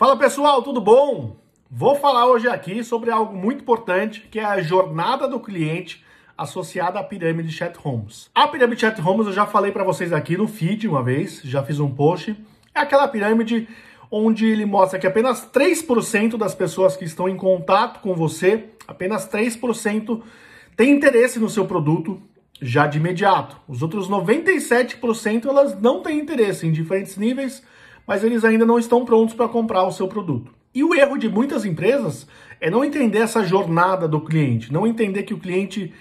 Fala pessoal, tudo bom? Vou falar hoje aqui sobre algo muito importante, que é a jornada do cliente associada à pirâmide Chat Homes. A pirâmide Chat Homes eu já falei para vocês aqui no feed uma vez, já fiz um post. É aquela pirâmide onde ele mostra que apenas 3% das pessoas que estão em contato com você, apenas 3% tem interesse no seu produto já de imediato. Os outros 97% elas não têm interesse em diferentes níveis mas eles ainda não estão prontos para comprar o seu produto. E o erro de muitas empresas é não entender essa jornada do cliente, não entender que o cliente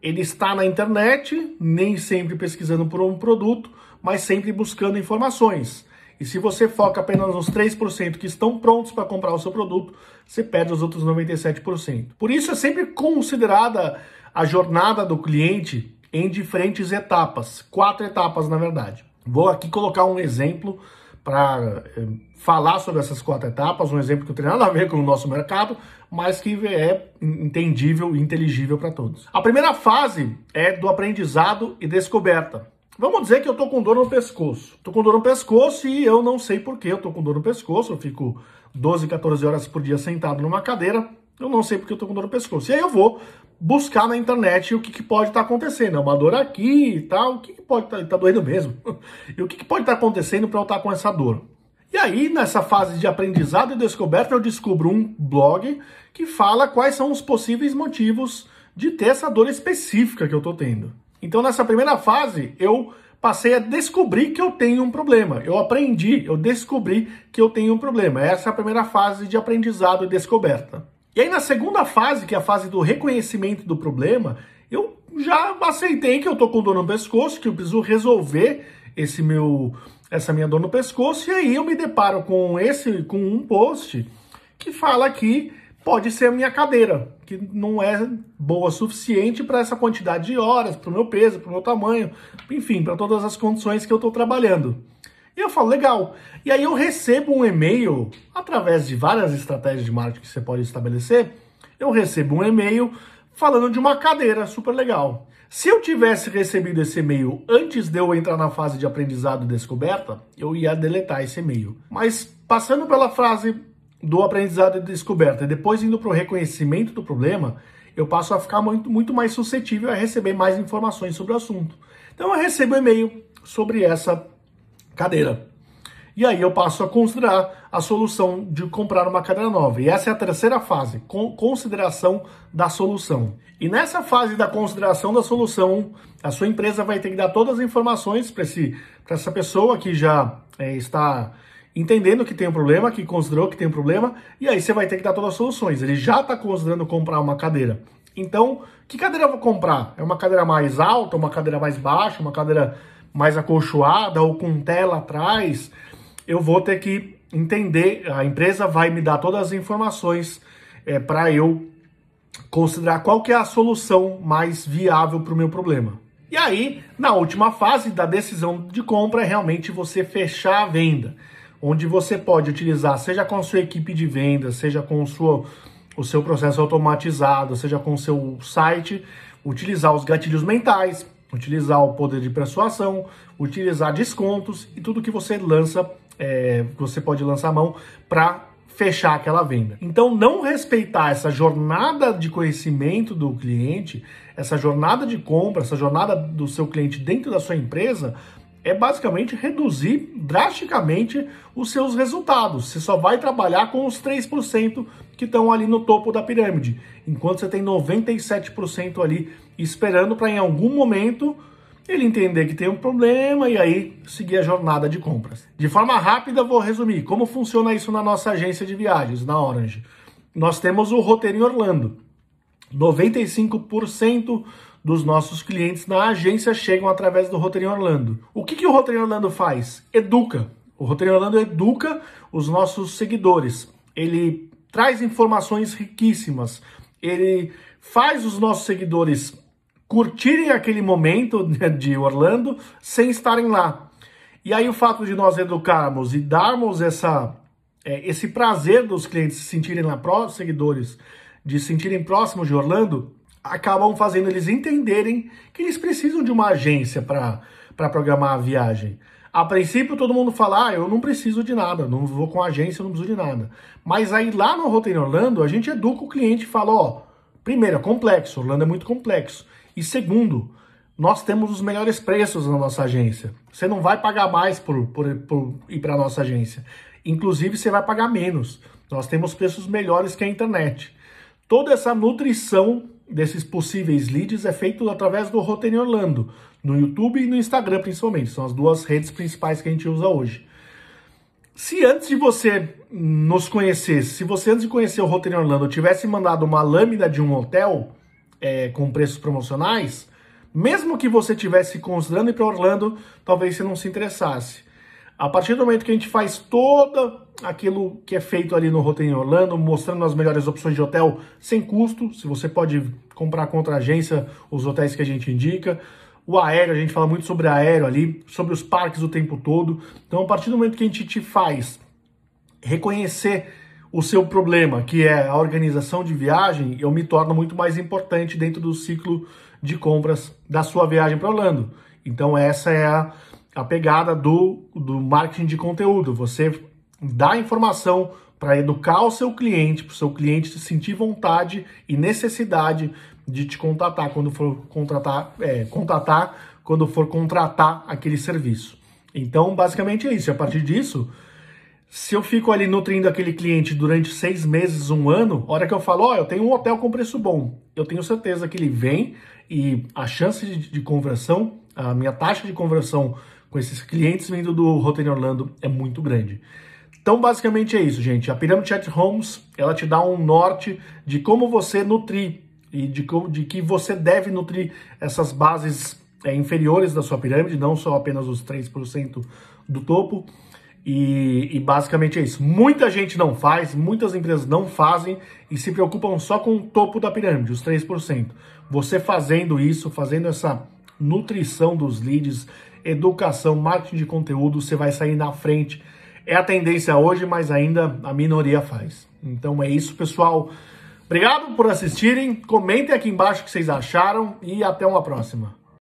ele está na internet, nem sempre pesquisando por um produto, mas sempre buscando informações. E se você foca apenas nos 3% que estão prontos para comprar o seu produto, você perde os outros 97%. Por isso é sempre considerada a jornada do cliente em diferentes etapas, quatro etapas na verdade. Vou aqui colocar um exemplo para eh, falar sobre essas quatro etapas, um exemplo que não tem nada a ver com o nosso mercado, mas que é entendível e inteligível para todos. A primeira fase é do aprendizado e descoberta. Vamos dizer que eu tô com dor no pescoço. Tô com dor no pescoço e eu não sei por que eu com dor no pescoço. Eu fico 12, 14 horas por dia sentado numa cadeira. Eu não sei porque eu tô com dor no pescoço. E aí eu vou buscar na internet o que, que pode estar tá acontecendo. É uma dor aqui e tal, o que, que pode estar tá, tá doendo mesmo? e o que, que pode estar tá acontecendo para eu estar tá com essa dor? E aí, nessa fase de aprendizado e descoberta, eu descubro um blog que fala quais são os possíveis motivos de ter essa dor específica que eu estou tendo. Então, nessa primeira fase, eu passei a descobrir que eu tenho um problema. Eu aprendi, eu descobri que eu tenho um problema. Essa é a primeira fase de aprendizado e descoberta. E aí na segunda fase, que é a fase do reconhecimento do problema, eu já aceitei que eu tô com dor no pescoço, que eu preciso resolver esse meu essa minha dor no pescoço, e aí eu me deparo com esse com um post que fala que pode ser a minha cadeira, que não é boa o suficiente para essa quantidade de horas, para o meu peso, para o meu tamanho, enfim, para todas as condições que eu estou trabalhando. E eu falo, legal. E aí eu recebo um e-mail, através de várias estratégias de marketing que você pode estabelecer, eu recebo um e-mail falando de uma cadeira super legal. Se eu tivesse recebido esse e-mail antes de eu entrar na fase de aprendizado e descoberta, eu ia deletar esse e-mail. Mas passando pela frase do aprendizado e descoberta e depois indo para o reconhecimento do problema, eu passo a ficar muito, muito mais suscetível a receber mais informações sobre o assunto. Então eu recebo um e-mail sobre essa cadeira. E aí eu passo a considerar a solução de comprar uma cadeira nova. E essa é a terceira fase, consideração da solução. E nessa fase da consideração da solução, a sua empresa vai ter que dar todas as informações para essa pessoa que já é, está entendendo que tem um problema, que considerou que tem um problema, e aí você vai ter que dar todas as soluções. Ele já está considerando comprar uma cadeira. Então, que cadeira eu vou comprar? É uma cadeira mais alta, uma cadeira mais baixa, uma cadeira mais acolchoada ou com tela atrás, eu vou ter que entender, a empresa vai me dar todas as informações é, para eu considerar qual que é a solução mais viável para o meu problema. E aí, na última fase da decisão de compra, é realmente você fechar a venda, onde você pode utilizar, seja com a sua equipe de venda, seja com o seu, o seu processo automatizado, seja com o seu site, utilizar os gatilhos mentais, utilizar o poder de persuasão, utilizar descontos e tudo que você lança, é, você pode lançar a mão para fechar aquela venda. Então, não respeitar essa jornada de conhecimento do cliente, essa jornada de compra, essa jornada do seu cliente dentro da sua empresa, é basicamente reduzir drasticamente os seus resultados. Você só vai trabalhar com os 3% que estão ali no topo da pirâmide, enquanto você tem 97% ali esperando para em algum momento ele entender que tem um problema e aí seguir a jornada de compras. De forma rápida, vou resumir como funciona isso na nossa agência de viagens, na Orange. Nós temos o roteiro em Orlando. 95% dos nossos clientes na agência chegam através do roteiro em Orlando. O que, que o roteiro em Orlando faz? Educa. O roteiro em Orlando educa os nossos seguidores. Ele traz informações riquíssimas. Ele faz os nossos seguidores curtirem aquele momento né, de Orlando sem estarem lá. E aí o fato de nós educarmos e darmos essa, é, esse prazer dos clientes se sentirem lá próximos, seguidores, de se sentirem próximos de Orlando, acabam fazendo eles entenderem que eles precisam de uma agência para programar a viagem. A princípio todo mundo fala, ah, eu não preciso de nada, não vou com agência, não preciso de nada. Mas aí lá no Roteiro Orlando, a gente educa o cliente e fala, ó, primeiro, é complexo, Orlando é muito complexo. E segundo, nós temos os melhores preços na nossa agência. Você não vai pagar mais por, por, por ir para a nossa agência. Inclusive, você vai pagar menos. Nós temos preços melhores que a internet. Toda essa nutrição desses possíveis leads é feito através do Roteiro Orlando, no YouTube e no Instagram principalmente. São as duas redes principais que a gente usa hoje. Se antes de você nos conhecer, se você antes de conhecer o Roteiro Orlando tivesse mandado uma lâmina de um hotel é, com preços promocionais, mesmo que você tivesse considerando ir para Orlando, talvez você não se interessasse. A partir do momento que a gente faz todo aquilo que é feito ali no Roteiro Orlando, mostrando as melhores opções de hotel sem custo, se você pode comprar contra a agência os hotéis que a gente indica, o aéreo, a gente fala muito sobre aéreo ali, sobre os parques o tempo todo. Então, a partir do momento que a gente te faz reconhecer o seu problema, que é a organização de viagem, eu me torno muito mais importante dentro do ciclo de compras da sua viagem para Orlando. Então, essa é a a pegada do, do marketing de conteúdo. Você dá informação para educar o seu cliente, para o seu cliente se sentir vontade e necessidade de te contatar quando for contratar, é, contatar quando for contratar aquele serviço. Então, basicamente é isso. A partir disso, se eu fico ali nutrindo aquele cliente durante seis meses, um ano, hora que eu falo, ó, oh, eu tenho um hotel com preço bom, eu tenho certeza que ele vem e a chance de, de conversão, a minha taxa de conversão com esses clientes vindo do Roteiro Orlando é muito grande. Então, basicamente é isso, gente. A Pirâmide Chat Homes, ela te dá um norte de como você nutrir e de, de que você deve nutrir essas bases é, inferiores da sua pirâmide, não só apenas os 3% do topo. E, e, basicamente é isso. Muita gente não faz, muitas empresas não fazem e se preocupam só com o topo da pirâmide, os 3%. Você fazendo isso, fazendo essa nutrição dos leads, educação, marketing de conteúdo, você vai sair na frente. É a tendência hoje, mas ainda a minoria faz. Então é isso, pessoal. Obrigado por assistirem. Comentem aqui embaixo o que vocês acharam e até uma próxima.